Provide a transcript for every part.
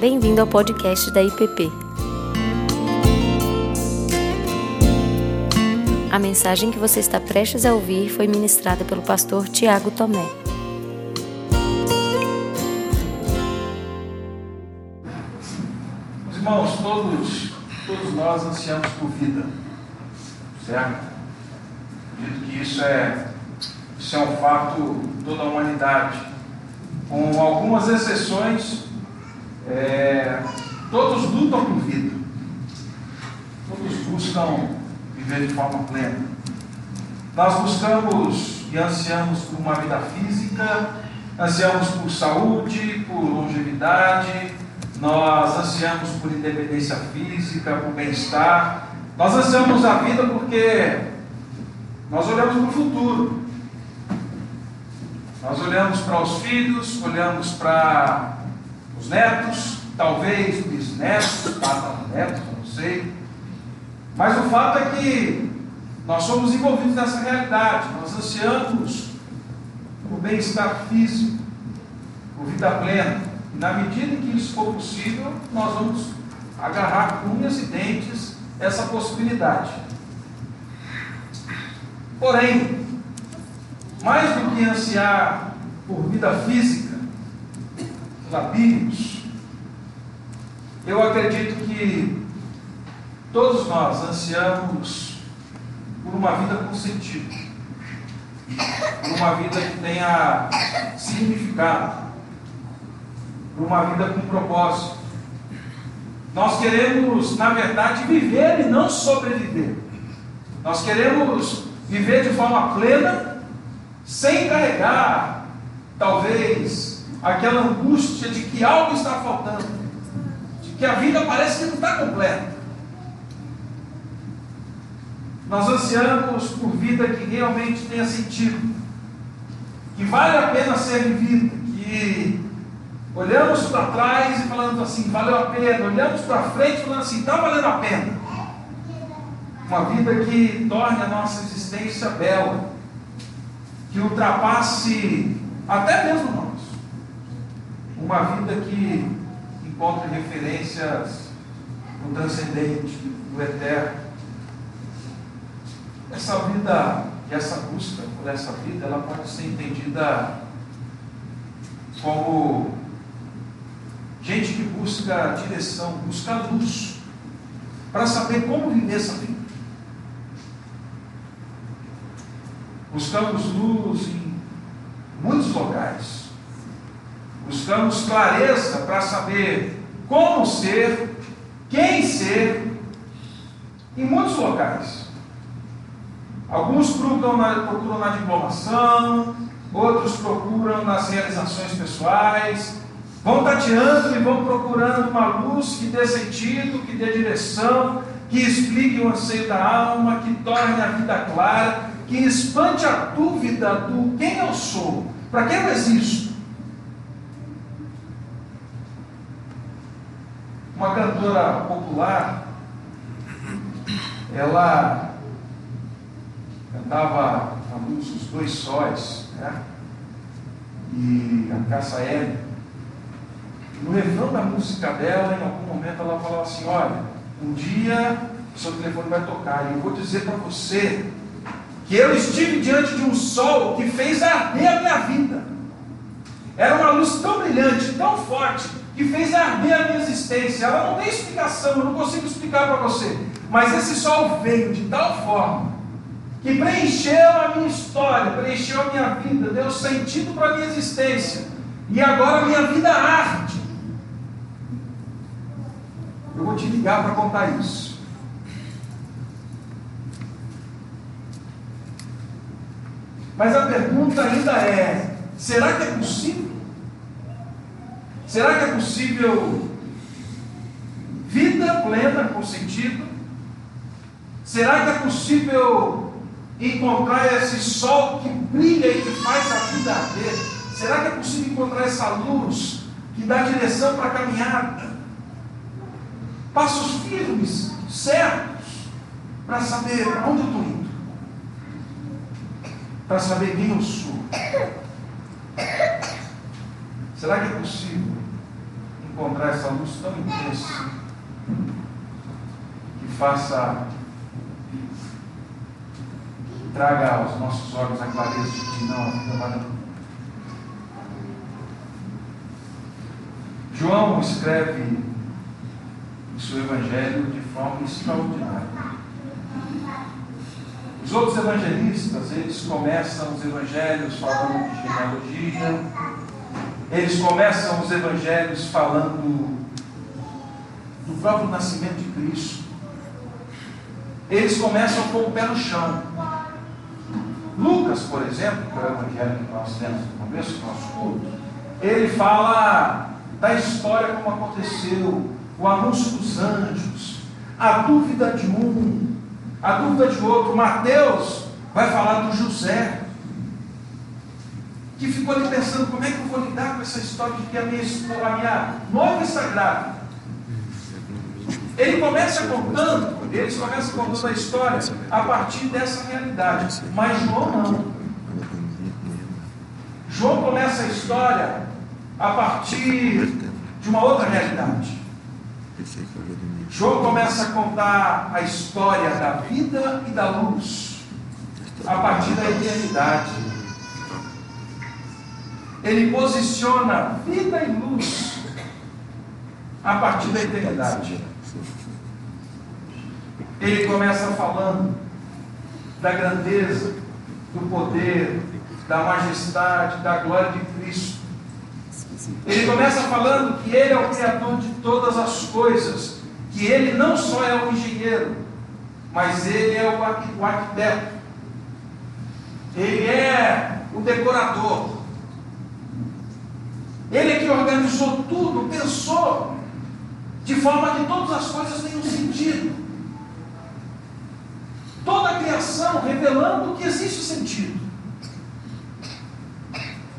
Bem-vindo ao podcast da IPP. A mensagem que você está prestes a ouvir foi ministrada pelo pastor Tiago Tomé. Os irmãos, todos, todos nós ansiamos por vida, certo? Acredito que isso é, isso é um fato toda a humanidade. Com algumas exceções, é, todos lutam por vida. Todos buscam viver de forma plena. Nós buscamos e ansiamos por uma vida física, ansiamos por saúde, por longevidade, nós ansiamos por independência física, por bem-estar. Nós ansiamos a vida porque nós olhamos para o futuro. Nós olhamos para os filhos, olhamos para os netos, talvez bisnetos, tataranetos, não sei. Mas o fato é que nós somos envolvidos nessa realidade. Nós ansiamos por bem-estar físico, por vida plena. E na medida em que isso for possível, nós vamos agarrar com unhas e dentes essa possibilidade. Porém, mais do que ansiar por vida física, labírios, eu acredito que todos nós ansiamos por uma vida com sentido, por uma vida que tenha significado, por uma vida com propósito. Nós queremos, na verdade, viver e não sobreviver. Nós queremos viver de forma plena, sem carregar, talvez, aquela angústia de que algo está faltando, de que a vida parece que não está completa. Nós ansiamos por vida que realmente tenha sentido, que vale a pena ser vivida, que olhamos para trás e falando assim, valeu a pena, olhamos para frente falando assim, está valendo a pena. Uma vida que torne a nossa existência bela, que ultrapasse até mesmo. Uma vida que encontre referências no transcendente, no eterno. Essa vida e essa busca por essa vida, ela pode ser entendida como gente que busca direção, busca luz, para saber como viver essa vida. Buscamos luz em muitos locais. Buscamos clareza para saber como ser, quem ser, em muitos locais. Alguns procuram na, procuram na diplomação, outros procuram nas realizações pessoais, vão tateando e vão procurando uma luz que dê sentido, que dê direção, que explique o anseio da alma, que torne a vida clara, que espante a dúvida do quem eu sou, para quem eu existo. Uma cantora popular, ela cantava a música Os Dois Sóis, né? e a Caça L. No refrão da música dela, em algum momento, ela falava assim: Olha, um dia o seu telefone vai tocar, e eu vou dizer para você que eu estive diante de um sol que fez arder a minha vida. Era uma luz tão brilhante, tão forte, que fez arder a minha existência. Ela não tem explicação, eu não consigo explicar para você. Mas esse sol veio de tal forma que preencheu a minha história, preencheu a minha vida, deu sentido para a minha existência. E agora a minha vida arde. Eu vou te ligar para contar isso. Mas a pergunta ainda é: será que é possível? Será que é possível vida plena com sentido? Será que é possível encontrar esse sol que brilha e que faz a vida arder? Será que é possível encontrar essa luz que dá direção para a caminhada? Passos firmes, certos, para saber onde eu estou indo para saber quem eu sou. Será que é possível encontrar essa luz tão intensa que faça traga aos nossos olhos a clareza de que não, a vida vale João escreve o seu evangelho de forma extraordinária. Os outros evangelistas, eles começam os evangelhos falando de genealogia, eles começam os evangelhos falando do próprio nascimento de Cristo. Eles começam com o pé no chão. Lucas, por exemplo, que é o evangelho que nós temos no começo do nosso culto, ele fala da história como aconteceu, o anúncio dos anjos, a dúvida de um, a dúvida de outro. Mateus vai falar do José, que ficou ali pensando como é que eu vou lidar com essa história de que a minha, a minha noiva está grávida. Ele começa contando, eles começam contando a história a partir dessa realidade. Mas João não. João começa a história a partir de uma outra realidade. João começa a contar a história da vida e da luz a partir da eternidade. Ele posiciona vida e luz a partir da eternidade. Ele começa falando da grandeza, do poder, da majestade, da glória de Cristo. Ele começa falando que Ele é o Criador de todas as coisas, que Ele não só é o engenheiro, mas Ele é o arquiteto, Ele é o decorador, Ele é que organizou tudo, pensou, de forma que todas as coisas tenham sentido toda a criação revelando que existe sentido.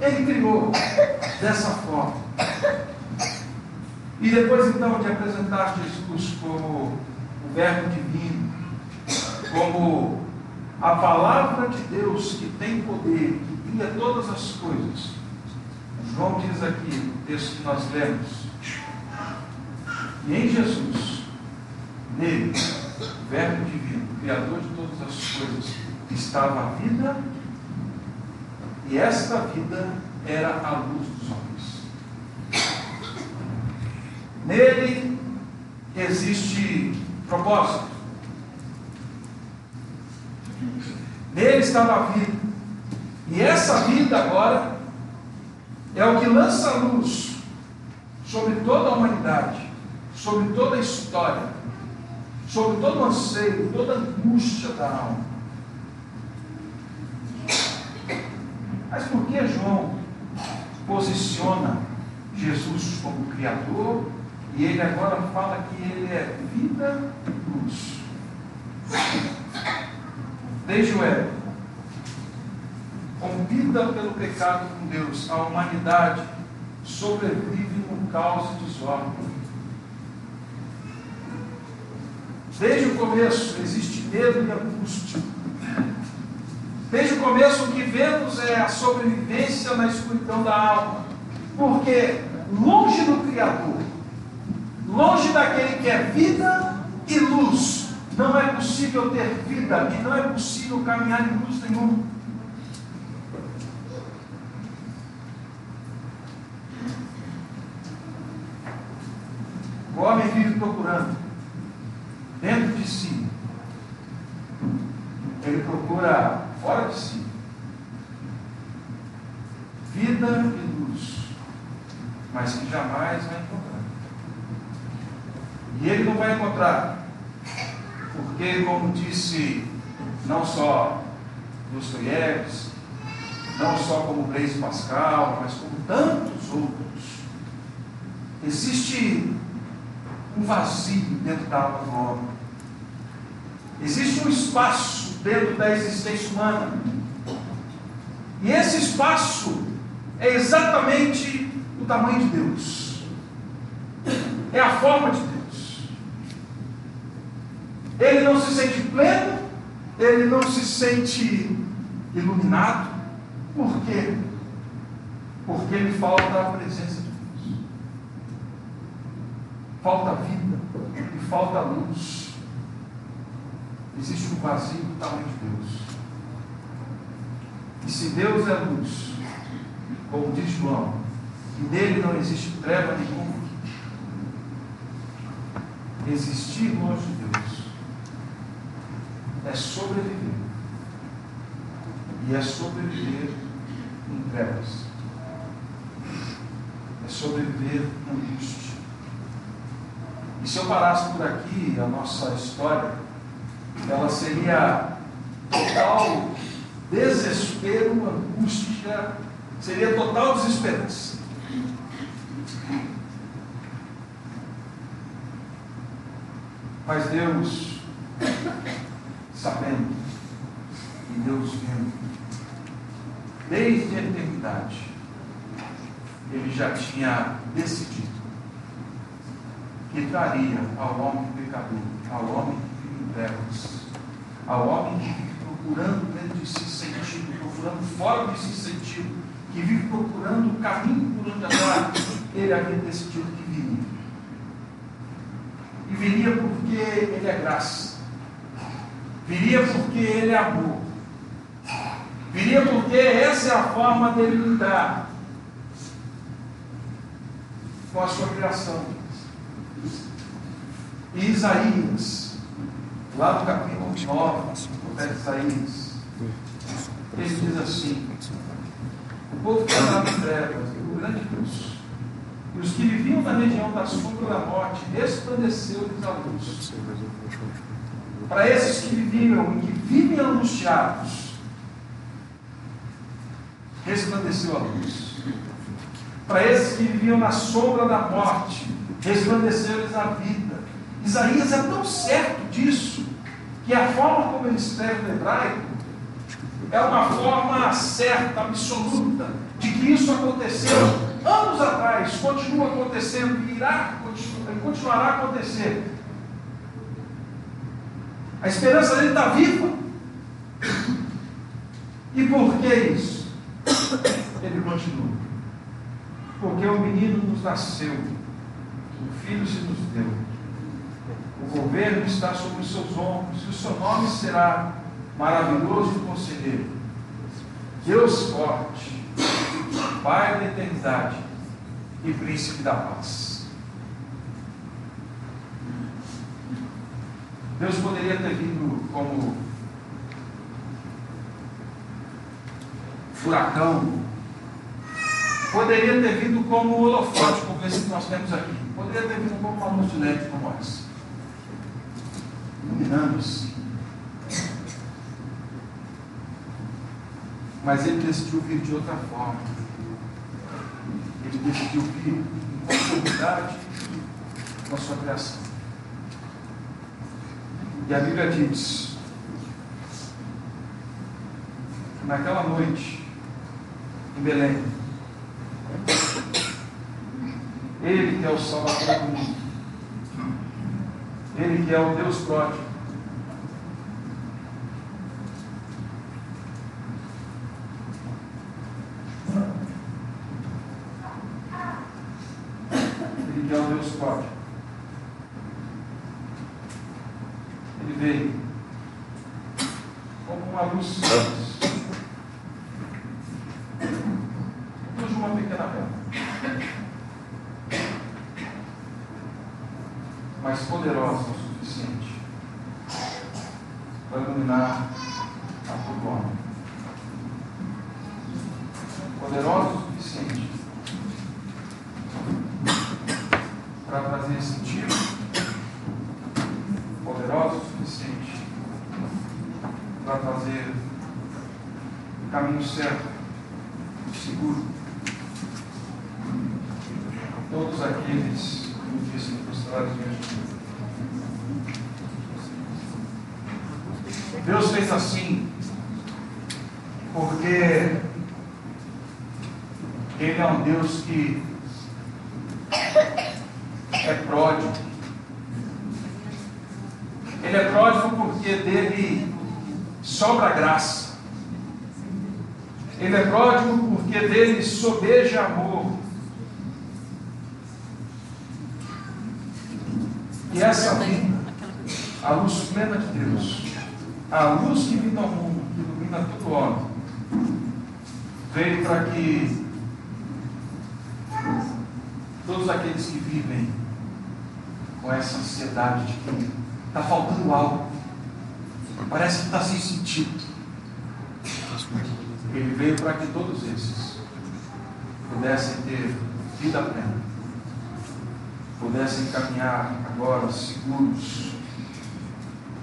Ele criou dessa forma. E depois então de apresentar Jesus como o Verbo Divino, como a palavra de Deus que tem poder, que cria todas as coisas. João diz aqui, no texto que nós lemos, e em Jesus, nele, o Verbo Divino, Criador de todas as coisas, estava a vida, e esta vida era a luz dos homens. Nele existe propósito. Nele estava a vida. E essa vida agora é o que lança luz sobre toda a humanidade, sobre toda a história sobre todo o anseio, toda a angústia da alma. Mas por que João posiciona Jesus como Criador e ele agora fala que ele é vida e luz? Desde o Éden, rompida pelo pecado com Deus, a humanidade sobrevive num caos e desordem Desde o começo existe medo e angústia. Desde o começo o que vemos é a sobrevivência na escuridão da alma. Porque longe do Criador, longe daquele que é vida e luz, não é possível ter vida e não é possível caminhar em luz nenhuma. O homem vive procurando. Dentro de si. Ele procura fora de si. Vida e luz, mas que jamais vai encontrar. E ele não vai encontrar, porque, como disse não só Dostoiévski, não só como Blaise Pascal, mas como tantos outros, existe um vazio dentro da alma do homem. Existe um espaço dentro da existência humana. E esse espaço é exatamente o tamanho de Deus. É a forma de Deus. Ele não se sente pleno, ele não se sente iluminado. Por quê? Porque lhe falta a presença de. Falta vida e falta luz. Existe um vazio do tamanho de Deus. E se Deus é luz, como diz João, e nele não existe treva nenhuma, existir longe de Deus é sobreviver. E é sobreviver em trevas. É sobreviver angústia. E se eu parasse por aqui, a nossa história, ela seria total desespero, angústia, seria total desesperança. Mas Deus, sabendo, e Deus vendo, desde a eternidade, Ele já tinha decidido que traria ao homem pecador, ao homem em trevas, ao homem que vive procurando dentro de si sentido, procurando fora de si sentido, que vive procurando o caminho por onde andar, ele havia decidido que viria e viria porque Ele é graça. Viria porque Ele é amor. Viria porque essa é a forma dele lidar com a sua criação. E Isaías, lá no capítulo 9, do profeta Isaías, ele diz assim: O povo que está na trevas, o grande Deus e os que viviam na região da sombra da morte, resplandeceu-lhes a luz. Para esses que viviam e que vivem angustiados, resplandeceu a luz. Para esses que viviam na sombra da morte, resplandeceu-lhes a vida. Isaías é tão certo disso, que a forma como ele escreve no hebraico é uma forma certa, absoluta, de que isso aconteceu anos atrás, continua acontecendo e irá continuará a acontecer. A esperança dele está viva. E por que isso? Ele continua. Porque o menino nos nasceu, o filho se nos deu. O governo está sobre os seus ombros, e o seu nome será maravilhoso conselheiro, Deus forte, Pai da eternidade e príncipe da paz. Deus poderia ter vindo como furacão, poderia ter vindo como holofote, como esse que nós temos aqui, poderia ter vindo como uma LED como essa, iluminando assim. Mas ele decidiu vir de outra forma ele decidiu vir em conformidade com a sua criação. E a Bíblia diz, naquela noite, em Belém, Ele que é o Salvador do mundo, ele que é o Deus pródigo. Ele que é o Deus pródigo. Ele veio como uma luz. poderosa o suficiente para iluminar a todo. Poderosa o suficiente para trazer sentido, poderosa o suficiente para fazer o caminho certo, e seguro. Todos aqueles que me dizem frustrados diante. Deus fez assim porque Ele é um Deus que é pródigo. Ele é pródigo porque dele sobra graça. Ele é pródigo porque dele sobeja amor. E essa vida, a luz plena de Deus, a luz que vem ao mundo, que ilumina todo homem, veio para que todos aqueles que vivem com essa ansiedade de que está faltando algo, parece que está sem sentido. Ele veio para que todos esses pudessem ter vida plena, pudessem caminhar agora seguros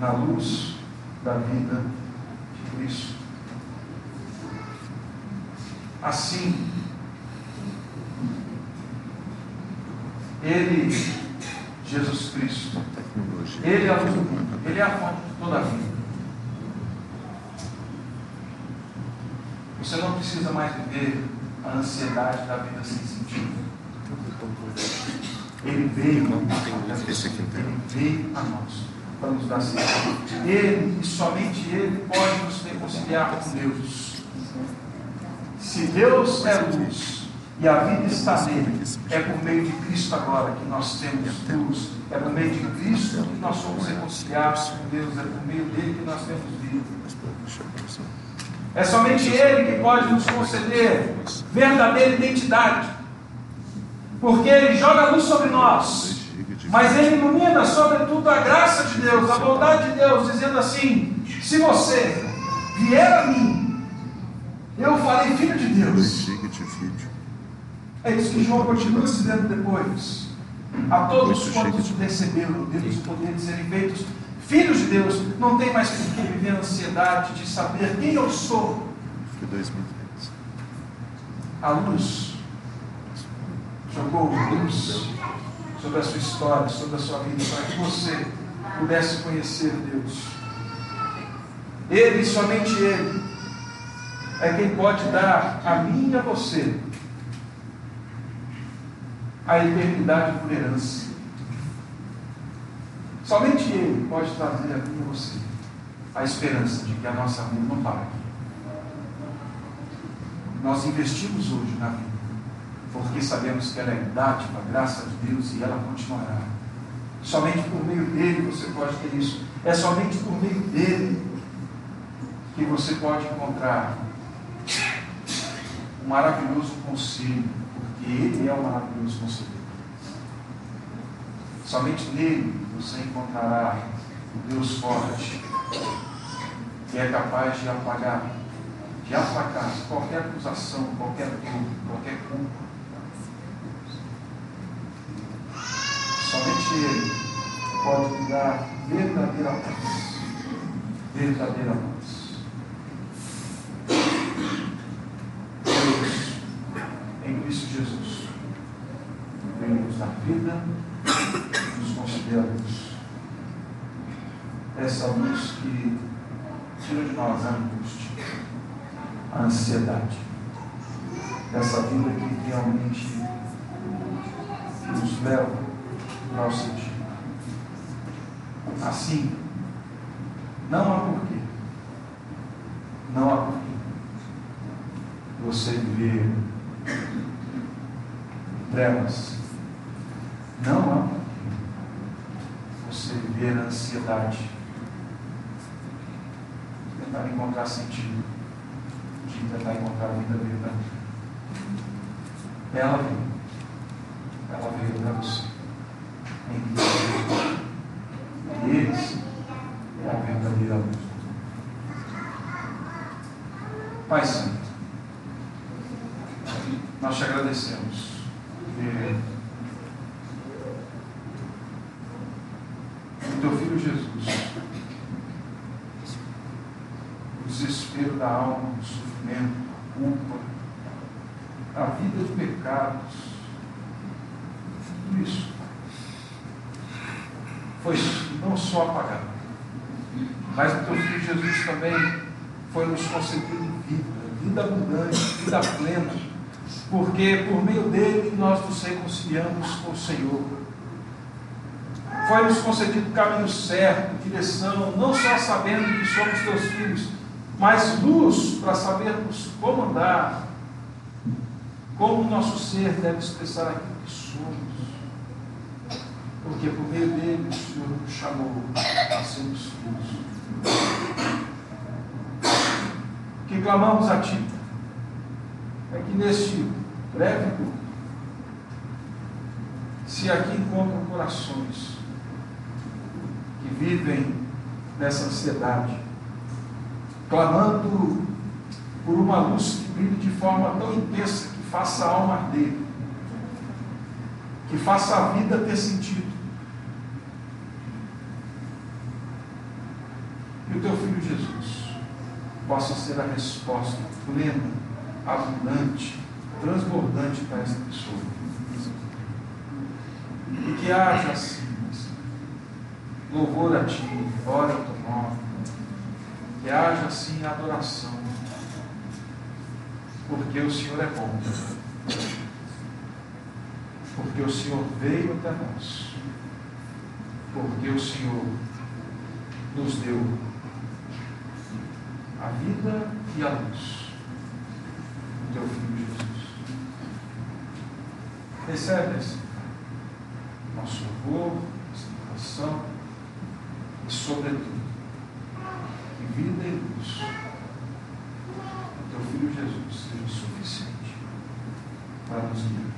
na luz da vida de Cristo. Assim, Ele, Jesus Cristo, Ele é a luz do mundo, Ele é a fonte de toda a vida. Você não precisa mais viver a ansiedade da vida sem sentido. Ele veio, ele veio a nós para nos dar sentido. Ele e somente Ele pode nos reconciliar com Deus. Se Deus é luz e a vida está nele, é por meio de Cristo agora que nós temos luz. É por meio de Cristo que nós somos reconciliados com Deus. É por meio dele que nós temos vida. É somente Ele que pode nos conceder verdadeira identidade. Porque Ele joga luz sobre nós. Mas Ele ilumina, sobretudo, a graça de Deus, a bondade de Deus, dizendo assim: se você vier a mim, eu farei filho de Deus. É isso que João continua dizendo depois. A todos quantos receberam Deus poder de serem feitos filhos de Deus, não tem mais por que viver a ansiedade de saber quem eu sou. A luz jogou luz sobre a sua história, sobre a sua vida, para que você pudesse conhecer Deus. Ele, somente Ele, é quem pode dar a mim e a você a eternidade por herança. Somente Ele pode trazer a mim e a você a esperança de que a nossa vida não aqui. Nós investimos hoje na vida, porque sabemos que ela é dádiva, graça de Deus, e ela continuará. Somente por meio dele você pode ter isso. É somente por meio dele que você pode encontrar um maravilhoso conselho, porque ele é o maravilhoso conselheiro. Somente nele você encontrará o Deus forte, que é capaz de apagar, de aplacar qualquer acusação, qualquer dor, qualquer culpa. Ele pode lhe dar verdadeira paz. Verdadeira paz. Deus, em Cristo Jesus, veio nos dar vida, nos conceder luz. Essa luz que tira de nós a angústia, a ansiedade. Essa vida que realmente nos leva ao sentido. Assim, não há porquê. Não há porquê. Você viver trevas. Não há porquê. Você viver ansiedade. Tentar encontrar sentido. De tentar encontrar a vida verdadeira. Ela veio. Ela veio para você E eles é a verdadeira luz. Pai Santo, nós te agradecemos. O teu filho Jesus, o desespero da alma, o sofrimento, a culpa, a vida de pecados, tudo isso foi não só apagado, mas o teu filho Jesus também foi nos concedido vida, vida abundante, vida plena, porque por meio dele nós nos reconciliamos com o Senhor. Foi nos concedido o caminho certo, direção, não só sabendo que somos teus filhos, mas luz para sabermos como andar, como o nosso ser deve expressar aquilo que somos. Porque por meio dele o Senhor nos chamou a sermos filhos. Que clamamos a Ti é que neste breve se aqui encontram corações que vivem nessa ansiedade, clamando por uma luz que brilhe de forma tão intensa que faça a alma arder, que faça a vida ter sentido. E o teu filho Jesus possa ser a resposta plena, abundante, transbordante para essa pessoa. E que haja assim, louvor a Ti, glória ao Teu nome, que haja assim adoração, porque o Senhor é bom, porque o Senhor veio até nós, porque o Senhor nos deu a vida e a luz do Teu Filho Jesus. Recebe esse nosso louvor, essa oração e, sobretudo, que vida e luz do Teu Filho Jesus seja suficiente para nos guiar.